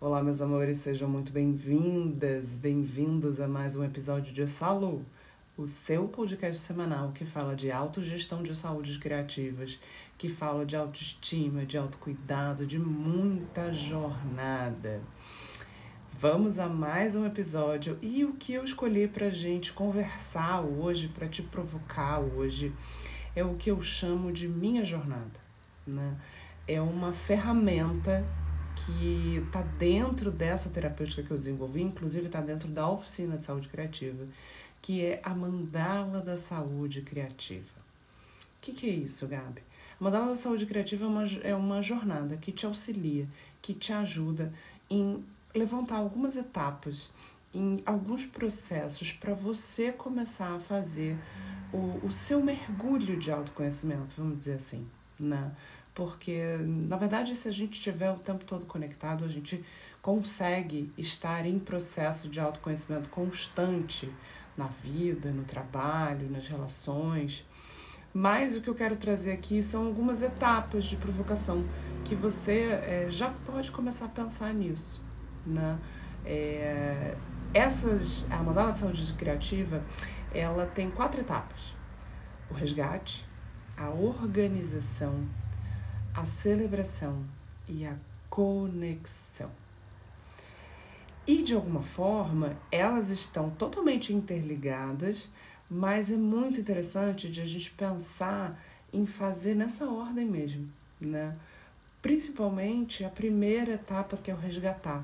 Olá, meus amores, sejam muito bem-vindas, bem-vindos a mais um episódio de Salu, o seu podcast semanal que fala de autogestão de saúdes criativas, que fala de autoestima, de autocuidado, de muita jornada. Vamos a mais um episódio e o que eu escolhi pra gente conversar hoje, para te provocar hoje, é o que eu chamo de minha jornada, né? É uma ferramenta que está dentro dessa terapêutica que eu desenvolvi, inclusive está dentro da oficina de saúde criativa, que é a mandala da saúde criativa. O que, que é isso, Gabi? A mandala da saúde criativa é uma, é uma jornada que te auxilia, que te ajuda em levantar algumas etapas, em alguns processos para você começar a fazer o, o seu mergulho de autoconhecimento, vamos dizer assim, né? Porque na verdade se a gente estiver o tempo todo conectado, a gente consegue estar em processo de autoconhecimento constante na vida, no trabalho, nas relações. Mas o que eu quero trazer aqui são algumas etapas de provocação que você é, já pode começar a pensar nisso. Né? É, essas, a mandala de saúde criativa, ela tem quatro etapas: o resgate, a organização, a celebração e a conexão. E de alguma forma, elas estão totalmente interligadas, mas é muito interessante de a gente pensar em fazer nessa ordem mesmo, né? Principalmente a primeira etapa que é o resgatar.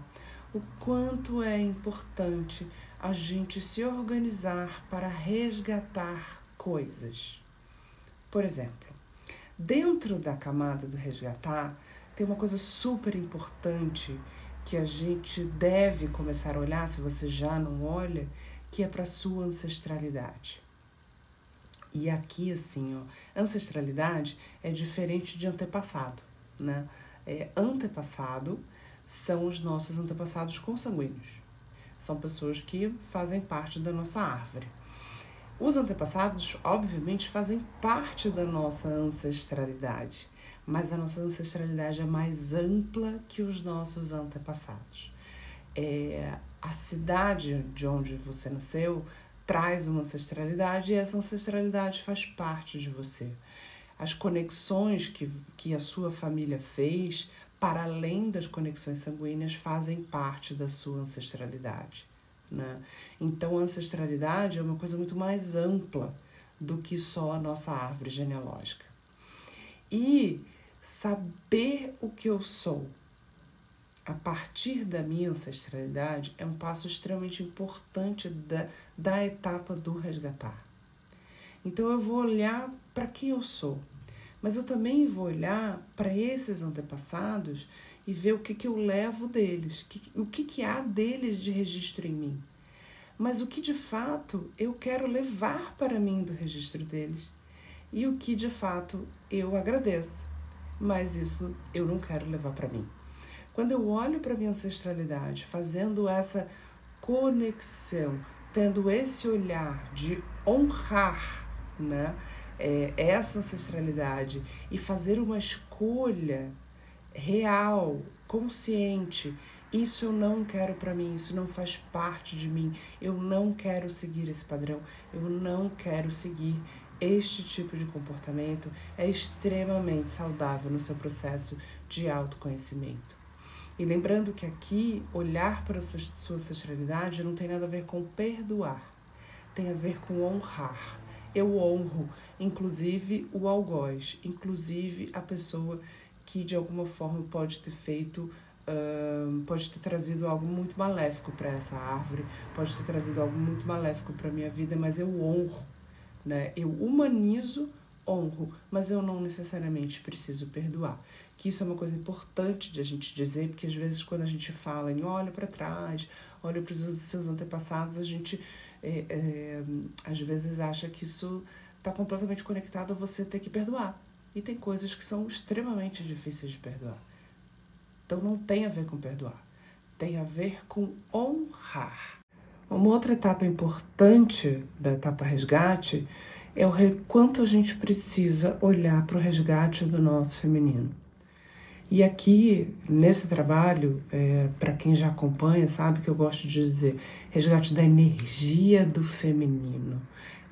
O quanto é importante a gente se organizar para resgatar coisas. Por exemplo, Dentro da camada do resgatar, tem uma coisa super importante que a gente deve começar a olhar, se você já não olha, que é para sua ancestralidade. E aqui, assim, ó, ancestralidade é diferente de antepassado, né? É, antepassado são os nossos antepassados consanguíneos. São pessoas que fazem parte da nossa árvore. Os antepassados, obviamente, fazem parte da nossa ancestralidade, mas a nossa ancestralidade é mais ampla que os nossos antepassados. É, a cidade de onde você nasceu traz uma ancestralidade e essa ancestralidade faz parte de você. As conexões que, que a sua família fez, para além das conexões sanguíneas, fazem parte da sua ancestralidade. Né? Então, a ancestralidade é uma coisa muito mais ampla do que só a nossa árvore genealógica. E saber o que eu sou a partir da minha ancestralidade é um passo extremamente importante da, da etapa do resgatar. Então, eu vou olhar para quem eu sou, mas eu também vou olhar para esses antepassados e ver o que, que eu levo deles, que, o que, que há deles de registro em mim. Mas o que de fato eu quero levar para mim do registro deles e o que de fato eu agradeço, mas isso eu não quero levar para mim. Quando eu olho para minha ancestralidade, fazendo essa conexão, tendo esse olhar de honrar, né? É, essa ancestralidade e fazer uma escolha real, consciente. Isso eu não quero para mim, isso não faz parte de mim. Eu não quero seguir esse padrão, eu não quero seguir este tipo de comportamento. É extremamente saudável no seu processo de autoconhecimento. E lembrando que aqui, olhar para a sua ancestralidade não tem nada a ver com perdoar, tem a ver com honrar. Eu honro, inclusive, o algoz, inclusive a pessoa que de alguma forma pode ter feito, pode ter trazido algo muito maléfico para essa árvore, pode ter trazido algo muito maléfico para minha vida, mas eu honro, né? Eu humanizo, honro, mas eu não necessariamente preciso perdoar. Que isso é uma coisa importante de a gente dizer, porque às vezes quando a gente fala em olha para trás, olha para os seus antepassados, a gente é, é, às vezes acha que isso está completamente conectado a você ter que perdoar. E tem coisas que são extremamente difíceis de perdoar. Então não tem a ver com perdoar, tem a ver com honrar. Uma outra etapa importante da etapa resgate é o quanto a gente precisa olhar para o resgate do nosso feminino. E aqui, nesse trabalho, é, para quem já acompanha, sabe que eu gosto de dizer resgate da energia do feminino,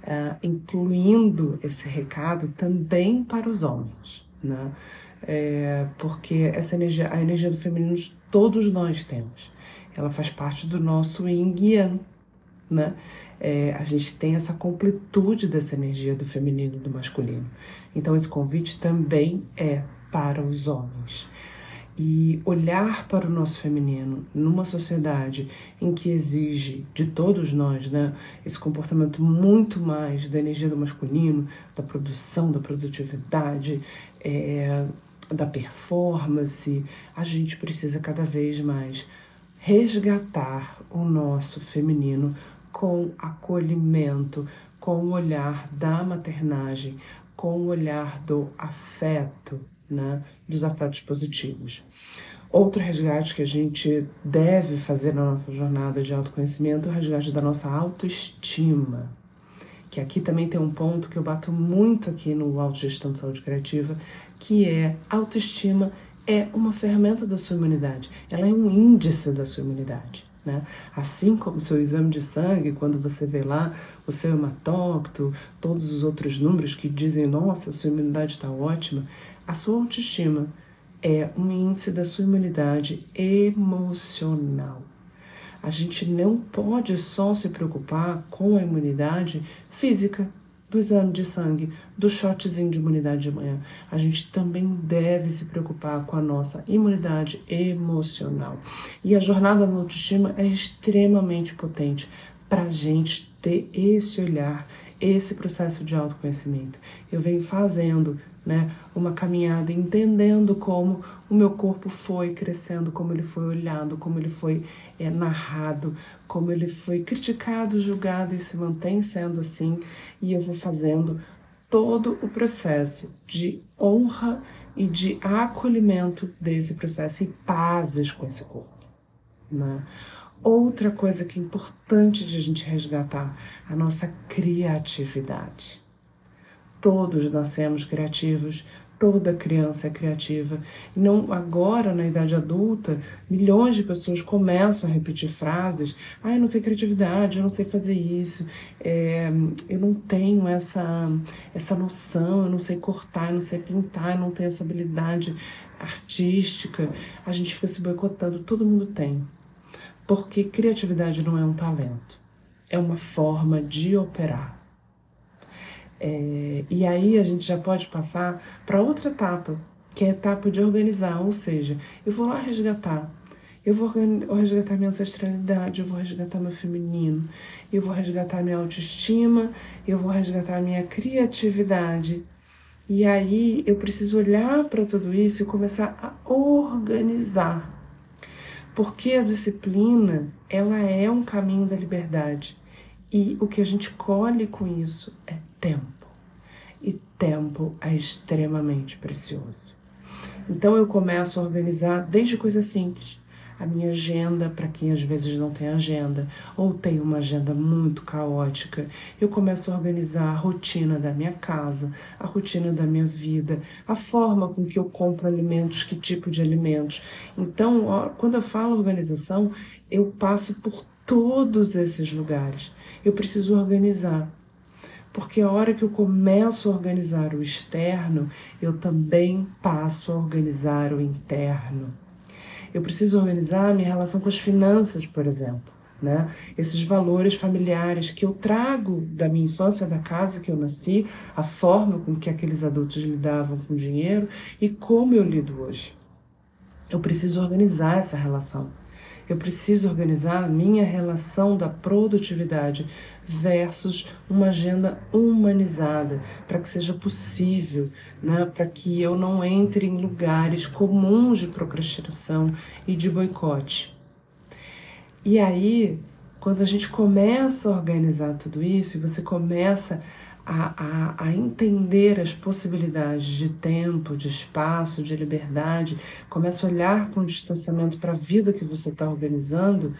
é, incluindo esse recado também para os homens, né? É, porque essa energia, a energia do feminino todos nós temos. Ela faz parte do nosso yin yang, né? É, a gente tem essa completude dessa energia do feminino e do masculino. Então, esse convite também é para os homens. E olhar para o nosso feminino numa sociedade em que exige de todos nós né, esse comportamento muito mais da energia do masculino, da produção, da produtividade, é, da performance, a gente precisa cada vez mais resgatar o nosso feminino com acolhimento, com o olhar da maternagem, com o olhar do afeto, né, dos afetos positivos. Outro resgate que a gente deve fazer na nossa jornada de autoconhecimento é o resgate da nossa autoestima. Que aqui também tem um ponto que eu bato muito aqui no Autogestão de Saúde Criativa, que é autoestima é uma ferramenta da sua imunidade. Ela é um índice da sua imunidade. Né? Assim como seu exame de sangue, quando você vê lá o seu hematócrito, todos os outros números que dizem, nossa, sua imunidade está ótima, a sua autoestima é um índice da sua imunidade emocional. A gente não pode só se preocupar com a imunidade física, do exame de sangue, do shotzinho de imunidade de manhã. A gente também deve se preocupar com a nossa imunidade emocional. E a jornada da autoestima é extremamente potente para a gente ter esse olhar, esse processo de autoconhecimento. Eu venho fazendo né, uma caminhada entendendo como o meu corpo foi crescendo, como ele foi olhado, como ele foi é, narrado, como ele foi criticado, julgado e se mantém sendo assim, e eu vou fazendo todo o processo de honra e de acolhimento desse processo e pazes com esse corpo. Né? Outra coisa que é importante de a gente resgatar, a nossa criatividade. Todos nascemos criativos, toda criança é criativa. E não agora na idade adulta, milhões de pessoas começam a repetir frases: "Ah, eu não tenho criatividade, eu não sei fazer isso, é, eu não tenho essa essa noção, eu não sei cortar, eu não sei pintar, eu não tenho essa habilidade artística". A gente fica se boicotando, todo mundo tem. Porque criatividade não é um talento, é uma forma de operar. É, e aí a gente já pode passar para outra etapa, que é a etapa de organizar, ou seja, eu vou lá resgatar. Eu vou resgatar minha ancestralidade, eu vou resgatar meu feminino, eu vou resgatar minha autoestima, eu vou resgatar minha criatividade. E aí eu preciso olhar para tudo isso e começar a organizar. Porque a disciplina, ela é um caminho da liberdade. E o que a gente colhe com isso é tempo. E tempo é extremamente precioso. Então eu começo a organizar desde coisas simples. A minha agenda, para quem às vezes não tem agenda ou tem uma agenda muito caótica, eu começo a organizar a rotina da minha casa, a rotina da minha vida, a forma com que eu compro alimentos, que tipo de alimentos. Então, quando eu falo organização, eu passo por todos esses lugares. Eu preciso organizar porque a hora que eu começo a organizar o externo, eu também passo a organizar o interno. Eu preciso organizar a minha relação com as finanças, por exemplo. Né? Esses valores familiares que eu trago da minha infância, da casa que eu nasci, a forma com que aqueles adultos lidavam com o dinheiro e como eu lido hoje. Eu preciso organizar essa relação. Eu preciso organizar a minha relação da produtividade versus uma agenda humanizada, para que seja possível, né, para que eu não entre em lugares comuns de procrastinação e de boicote. E aí, quando a gente começa a organizar tudo isso e você começa a, a, a, entender as possibilidades de tempo, de espaço, de liberdade, começa a olhar com distanciamento para a vida que você está organizando,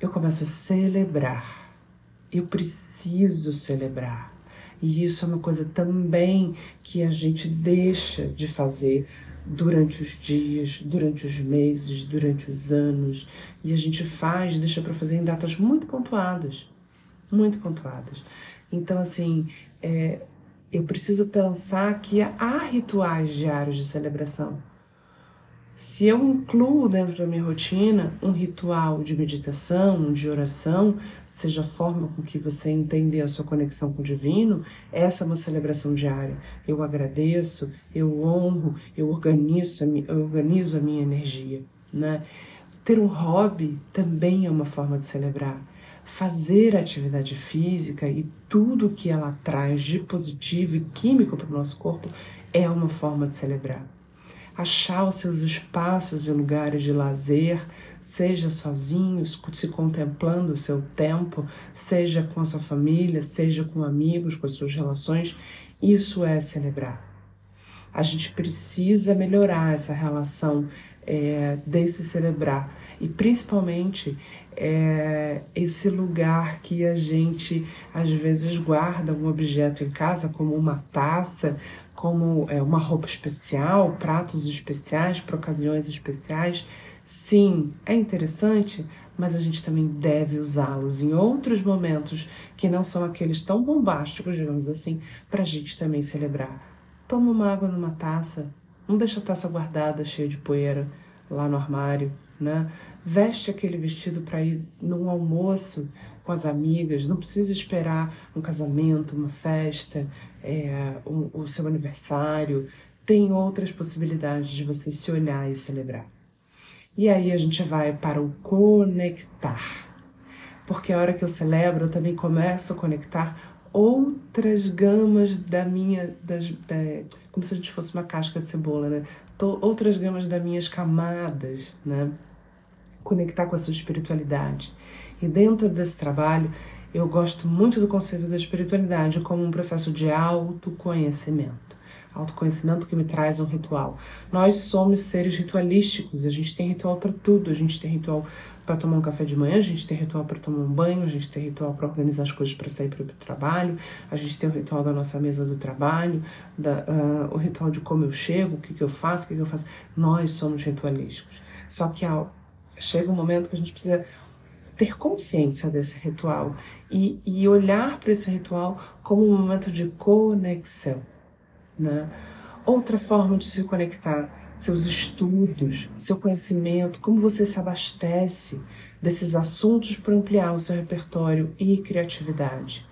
eu começo a celebrar. Eu preciso celebrar. E isso é uma coisa também que a gente deixa de fazer durante os dias, durante os meses, durante os anos, e a gente faz, deixa para fazer em datas muito pontuadas, muito pontuadas. Então, assim, é, eu preciso pensar que há rituais diários de celebração. Se eu incluo dentro da minha rotina um ritual de meditação, de oração, seja a forma com que você entender a sua conexão com o divino, essa é uma celebração diária. Eu agradeço, eu honro, eu organizo, eu organizo a minha energia. Né? Ter um hobby também é uma forma de celebrar. Fazer atividade física e tudo que ela traz de positivo e químico para o nosso corpo é uma forma de celebrar achar os seus espaços e lugares de lazer, seja sozinho, se contemplando o seu tempo, seja com a sua família, seja com amigos, com as suas relações, isso é celebrar. A gente precisa melhorar essa relação é, desse celebrar e principalmente é, esse lugar que a gente às vezes guarda um objeto em casa, como uma taça, como é, uma roupa especial, pratos especiais para ocasiões especiais. Sim, é interessante, mas a gente também deve usá-los em outros momentos que não são aqueles tão bombásticos, digamos assim, para a gente também celebrar. Toma uma água numa taça, não deixa a taça guardada cheia de poeira lá no armário, né? Veste aquele vestido para ir num almoço com as amigas, não precisa esperar um casamento, uma festa, é, o, o seu aniversário. Tem outras possibilidades de você se olhar e celebrar. E aí a gente vai para o conectar. Porque a hora que eu celebro, eu também começo a conectar outras gamas da minha. Das, da, como se a gente fosse uma casca de cebola, né? Outras gamas das minhas camadas, né? Conectar com a sua espiritualidade. E dentro desse trabalho, eu gosto muito do conceito da espiritualidade como um processo de autoconhecimento. Autoconhecimento que me traz um ritual. Nós somos seres ritualísticos, a gente tem ritual para tudo. A gente tem ritual para tomar um café de manhã, a gente tem ritual para tomar um banho, a gente tem ritual para organizar as coisas para sair para o trabalho, a gente tem o ritual da nossa mesa do trabalho, da, uh, o ritual de como eu chego, o que, que eu faço, o que, que eu faço. Nós somos ritualísticos. Só que ao, chega um momento que a gente precisa ter consciência desse ritual e, e olhar para esse ritual como um momento de conexão. Né? Outra forma de se conectar, seus estudos, seu conhecimento, como você se abastece desses assuntos para ampliar o seu repertório e criatividade.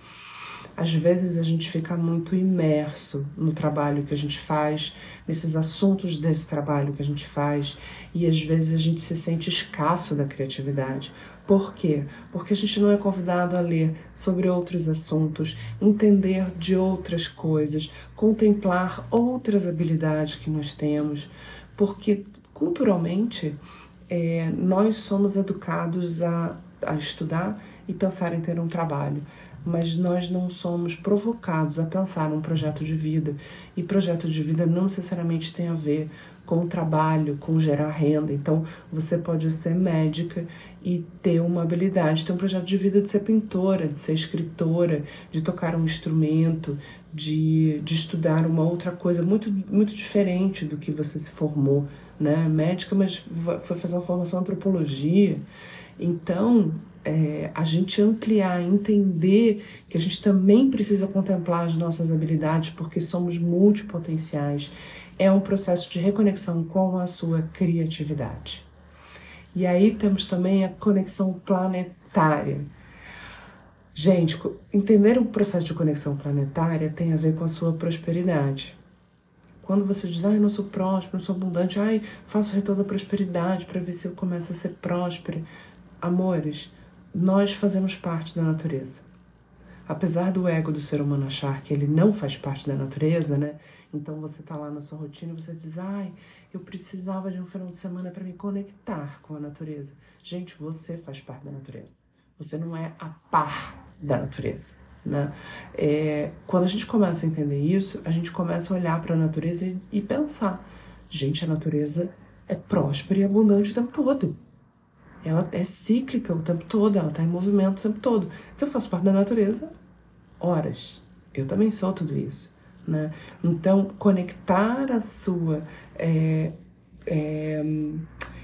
Às vezes a gente fica muito imerso no trabalho que a gente faz, nesses assuntos desse trabalho que a gente faz, e às vezes a gente se sente escasso da criatividade, por quê? Porque a gente não é convidado a ler sobre outros assuntos, entender de outras coisas, contemplar outras habilidades que nós temos, porque culturalmente é, nós somos educados a, a estudar e pensar em ter um trabalho mas nós não somos provocados a pensar num projeto de vida. E projeto de vida não necessariamente tem a ver com o trabalho, com gerar renda. Então, você pode ser médica e ter uma habilidade, ter um projeto de vida de ser pintora, de ser escritora, de tocar um instrumento, de, de estudar uma outra coisa muito, muito diferente do que você se formou, né? Médica, mas foi fazer uma formação em antropologia. Então, é, a gente ampliar, entender que a gente também precisa contemplar as nossas habilidades porque somos multipotenciais é um processo de reconexão com a sua criatividade. E aí temos também a conexão planetária. Gente, entender o processo de conexão planetária tem a ver com a sua prosperidade. Quando você diz, ai, não sou próspero, não sou abundante, ai, faço o retorno da prosperidade para ver se eu começo a ser próspero. Amores, nós fazemos parte da natureza. Apesar do ego do ser humano achar que ele não faz parte da natureza, né? Então você tá lá na sua rotina e você diz: "Ai, eu precisava de um final de semana para me conectar com a natureza". Gente, você faz parte da natureza. Você não é a par da natureza, né? É, quando a gente começa a entender isso, a gente começa a olhar para a natureza e, e pensar: gente, a natureza é próspera e abundante o tempo todo. Ela é cíclica o tempo todo, ela está em movimento o tempo todo. Se eu faço parte da natureza, horas. Eu também sou tudo isso Né? Então, conectar a sua. É, é,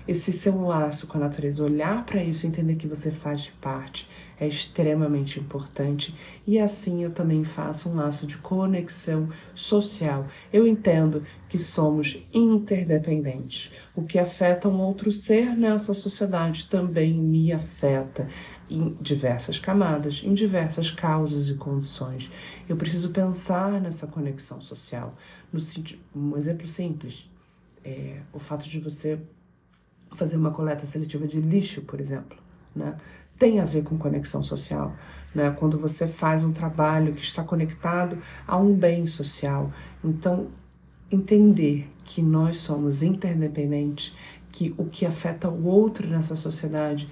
esse seu laço com a natureza, olhar para isso, entender que você faz parte, é extremamente importante. E assim eu também faço um laço de conexão social. Eu entendo que somos interdependentes. O que afeta um outro ser nessa sociedade também me afeta em diversas camadas, em diversas causas e condições. Eu preciso pensar nessa conexão social. No, um exemplo simples é o fato de você fazer uma coleta seletiva de lixo, por exemplo, né? tem a ver com conexão social. Né? Quando você faz um trabalho que está conectado a um bem social. Então, entender que nós somos interdependentes, que o que afeta o outro nessa sociedade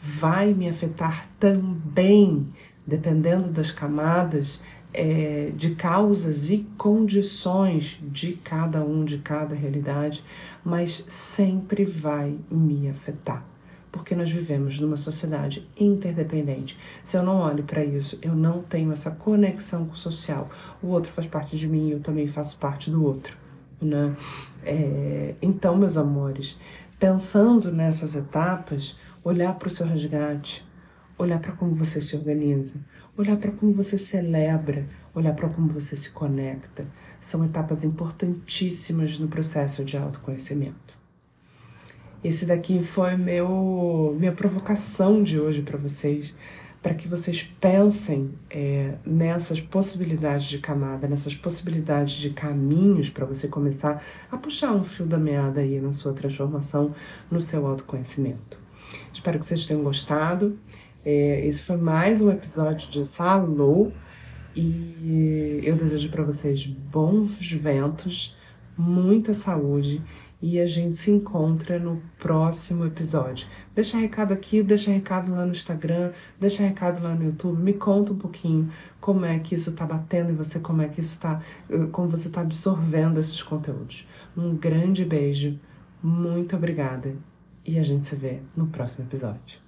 vai me afetar também, dependendo das camadas, é, de causas e condições de cada um, de cada realidade, mas sempre vai me afetar. Porque nós vivemos numa sociedade interdependente. Se eu não olho para isso, eu não tenho essa conexão social. O outro faz parte de mim, eu também faço parte do outro. Né? É, então, meus amores, pensando nessas etapas, olhar para o seu resgate, olhar para como você se organiza, olhar para como você celebra, olhar para como você se conecta, são etapas importantíssimas no processo de autoconhecimento. Esse daqui foi meu minha provocação de hoje para vocês, para que vocês pensem é, nessas possibilidades de camada, nessas possibilidades de caminhos para você começar a puxar um fio da meada aí na sua transformação, no seu autoconhecimento. Espero que vocês tenham gostado. É, esse foi mais um episódio de Salou e eu desejo para vocês bons ventos, muita saúde e a gente se encontra no próximo episódio. Deixa recado aqui, deixa recado lá no Instagram, deixa recado lá no YouTube, me conta um pouquinho como é que isso está batendo em você, como é que isso está, como você está absorvendo esses conteúdos. Um grande beijo, muito obrigada e a gente se vê no próximo episódio.